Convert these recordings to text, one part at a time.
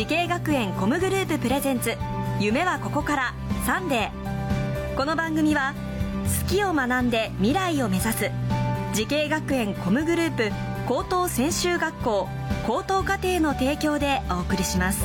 滋慶学園 COM グループ presents 夢はここからサンデー。この番組は好きを学んで未来を目指す滋慶学園 COM グループ高等専修学校高等課程の提供でお送りします。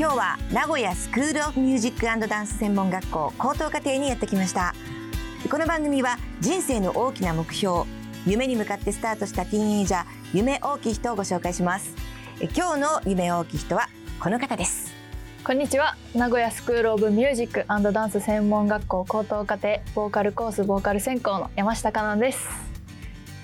今日は名古屋スクールオブミュージック＆ダンス専門学校高等課程にやってきました。この番組は人生の大きな目標夢に向かってスタートしたティーンエイジャー夢大きい人をご紹介します。今日の夢大きい人はこの方です。こんにちは。名古屋スクールオブミュージックダンス専門学校高等課程ボーカルコースボーカル専攻の山下香音です。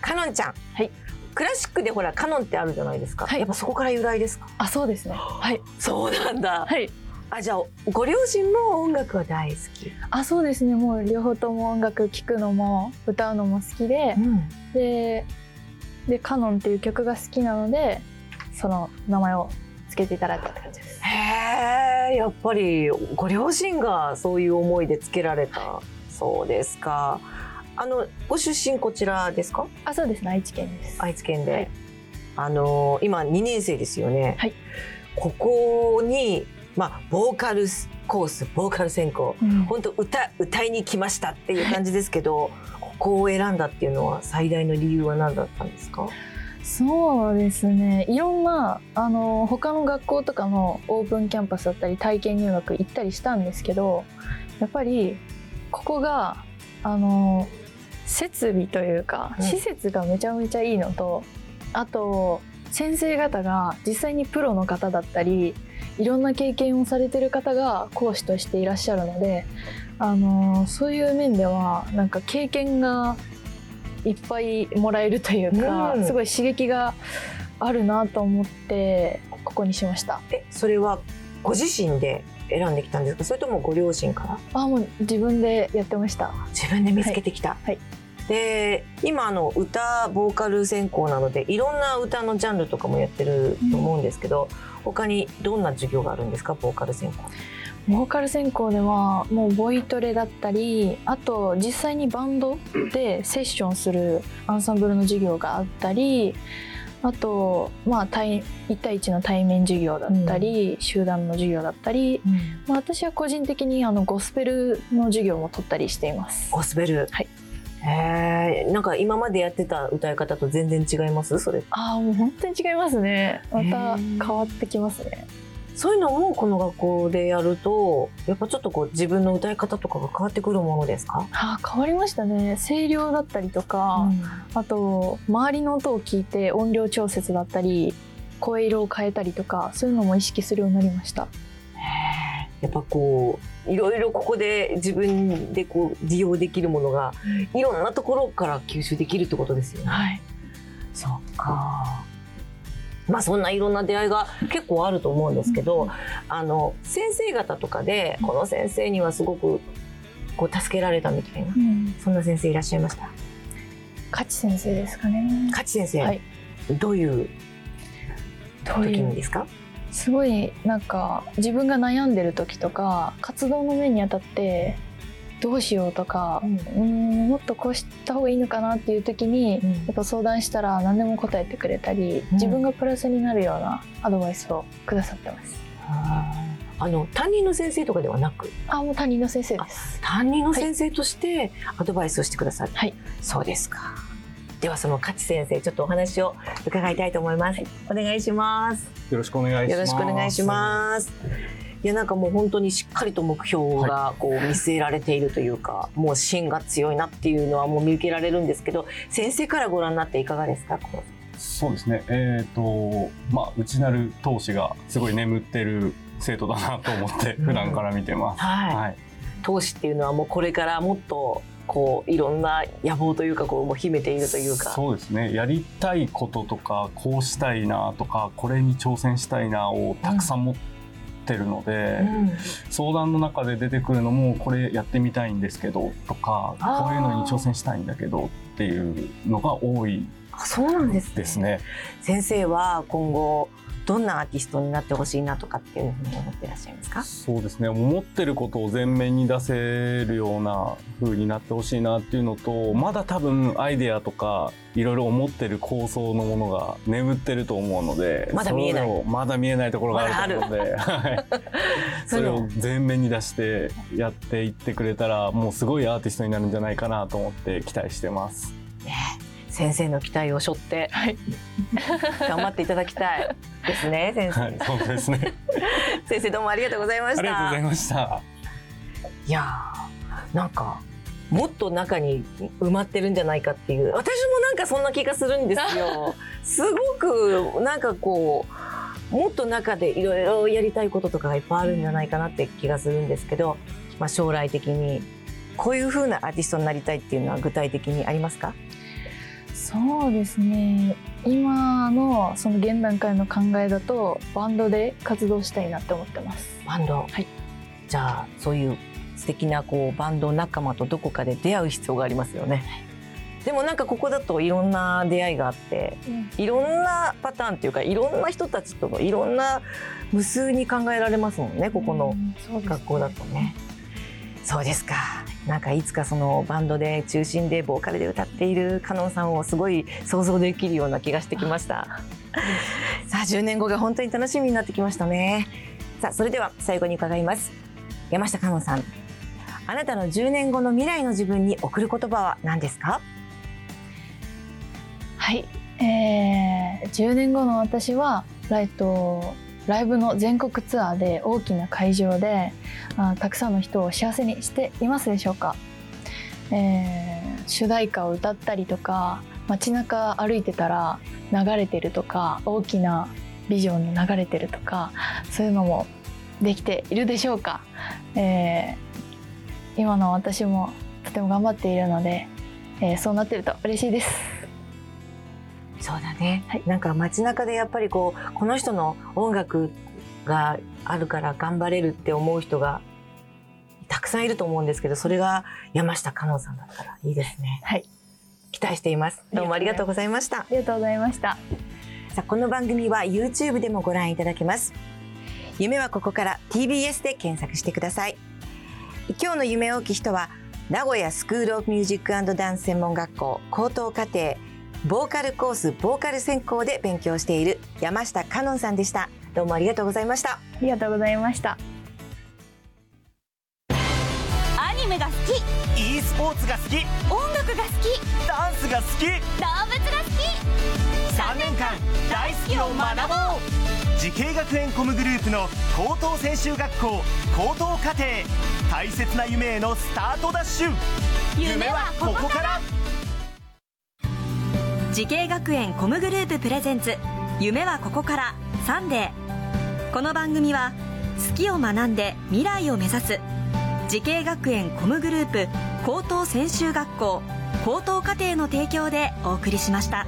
かのんちゃん。はいクラシックでほらカノンってあるじゃないですか、はい、やっぱそこから由来ですか？あそうですね。はい。そうなんだ。はい。あじゃあご両親も音楽は大好き？あそうですね。もう両方とも音楽聴くのも歌うのも好きで、うん、ででカノンっていう曲が好きなのでその名前をつけていただいたって感じです。へえやっぱりご両親がそういう思いでつけられたそうですかあのご出身こちらですか？あ、そうですね。愛知県です。愛知県で、はい、あの今2年生ですよね。はい。ここにまあボーカルコース、ボーカル専攻、本、う、当、ん、歌歌いに来ましたっていう感じですけど、はい、ここを選んだっていうのは最大の理由は何だったんですか？そうですねいろんなあの他の学校とかのオープンキャンパスだったり体験入学行ったりしたんですけどやっぱりここがあの設備というか、施設がめちゃめちゃいいのとあと先生方が実際にプロの方だったりいろんな経験をされてる方が講師としていらっしゃるので、あのそういう面ではなんか経験がいっぱいもらえるというか、うん、すごい刺激があるなと思ってここにしました。えそれはご自身で選んできたんですか？それともご両親から？あもう自分でやってました。自分で見つけてきた、はい、はい。で今の歌ボーカル専攻なのでいろんな歌のジャンルとかもやってると思うんですけど、うん、他にどんな授業があるんですか？ボーカル専攻。ボーカル専攻ではもうボイトレだったりあと実際にバンドでセッションするアンサンブルの授業があったりあと、まあ、対1対1の対面授業だったり、うん、集団の授業だったり、うん、まあ、私は個人的にあのゴスペルの授業も取ったりしています。ゴスペル、はいへえ、なんか今までやってた歌い方と全然違います？それ。ああ、もう本当に違いますね。また変わってきますね。そういうのもこの学校でやるとやっぱちょっとこう自分の歌い方とかが変わってくるものですか？あ変わりましたね。声量だったりとか、うん、あと周りの音を聞いて音量調節だったり声色を変えたりとかそういうのも意識するようになりました。やっぱこういろいろここで自分でこう利用できるものがいろんなところから吸収できるってことですよね。はい、そっかまあそんないろんな出会いが結構あると思うんですけど、うん、あの先生方とかでこの先生にはすごくこう助けられたみたいな、うん、そんな先生いらっしゃいました？勝先生ですかね。勝先生、はい、どういう時にですか？すごいなんか自分が悩んでる時とか活動の面にあたってどうしようとか、うん、もっとこうした方がいいのかなっていう時に、うん、やっぱ相談したら何でも答えてくれたり、うん、自分がプラスになるようなアドバイスをくださってます。あの担任の先生とかではなく？あもう担任の先生です。担任の先生としてアドバイスをしてくださる、はい、そうですか。ではその勝先生ちょっとお話を伺いたいと思います、はい、お願いします。よろしくお願いします。よろしくお願いしますいやなんかもう本当にしっかりと目標がこう見据えられているというか、はい、もう芯が強いなっていうのはもう見受けられるんですけど先生からご覧になっていかがですか？そうですね。えっ、ー、とまあ内なる闘志がすごい眠ってる生徒だなと思って普段から見てます、はい、はい、闘志っていうのはもうこれからもっとこういろんな野望というかこうもう秘めているというか。そうですね。やりたいこととかこうしたいなとかこれに挑戦したいなをたくさん持ってるので、うん。相談の中で出てくるのもこれやってみたいんですけどとかこういうのに挑戦したいんだけどっていうのが多いあそうなんですね。ですね。先生は今後どんなアーティストになってほしいなとかっていうふうに思ってらっしゃいますか？そうですね。思ってることを前面に出せるような風になってほしいなっていうのとまだ多分アイデアとかいろいろ思ってる構想のものが眠ってると思うのでまだ見えない。まだ見えないところがあると思うので、はい、それを前面に出してやっていってくれたらもうすごいアーティストになるんじゃないかなと思って期待してます。先生の期待を背負ってはい。頑張っていただきたいですね先生、はい、そうですね。先生どうもありがとうございました。ありがとうございました。いやーなんかもっと中に埋まってるんじゃないかっていう。私もなんかそんな気がするんですよ。すごくなんかこうもっと中でいろいろやりたいこととかがいっぱいあるんじゃないかなって気がするんですけど、まあ、将来的にこういう風なアーティストになりたいっていうのは具体的にありますか？そうですね。今のその現段階の考えだとバンドで活動したいなって思ってます。バンド、はい。じゃあそういう素敵なこうバンド仲間とどこかで出会う必要がありますよね。でもなんかここだといろんな出会いがあっていろんなパターンっていうかいろんな人たちとのいろんな無数に考えられますもんねここの学校だとね。そうですかなんかいつかそのバンドで中心でボーカルで歌っているカノンさんをすごい想像できるような気がしてきました。さあ10年後が本当に楽しみになってきましたね。さあそれでは最後に伺います。山下カノンさんあなたの10年後の未来の自分に送る言葉は何ですか？はい、えー、10年後の私はライトライブの全国ツアーで大きな会場であたくさんの人を幸せにしていますでしょうか、えー主題歌を歌ったりとか街中歩いてたら流れてるとか大きなビジョンに流れてるとかそういうのもできているでしょうか、えー今の私もとても頑張っているので、えーそうなってると嬉しいです。そうだね、はい。なんか街中でやっぱりこうこの人の音楽があるから頑張れるって思う人がたくさんいると思うんですけどそれが山下香音さんだったらいいですね。はい。期待しています。どうもありがとうございました。ありがとうございました。さあこの番組は YouTube でもご覧いただけます。夢はここから TBS で検索してください。今日の夢大きい人は名古屋スクールオブミュージックダンス専門学校高等課程ボーカルコースボーカル専攻で勉強している山下香音さんでした。どうもありがとうございました。ありがとうございました。アニメが好き。e スポーツが好き。音楽が好き。ダンスが好き。動物が好き。3年間大好きを学ぼう。滋慶学園 COM グループの高等専修学校高等課程。大切な夢へのスタートダッシュ。夢はここから滋慶学園 COM グループ presents 夢はここからサンデーこの番組は好きを学んで未来を目指す滋慶学園 COM グループ高等専修学校高等課程の提供でお送りしました。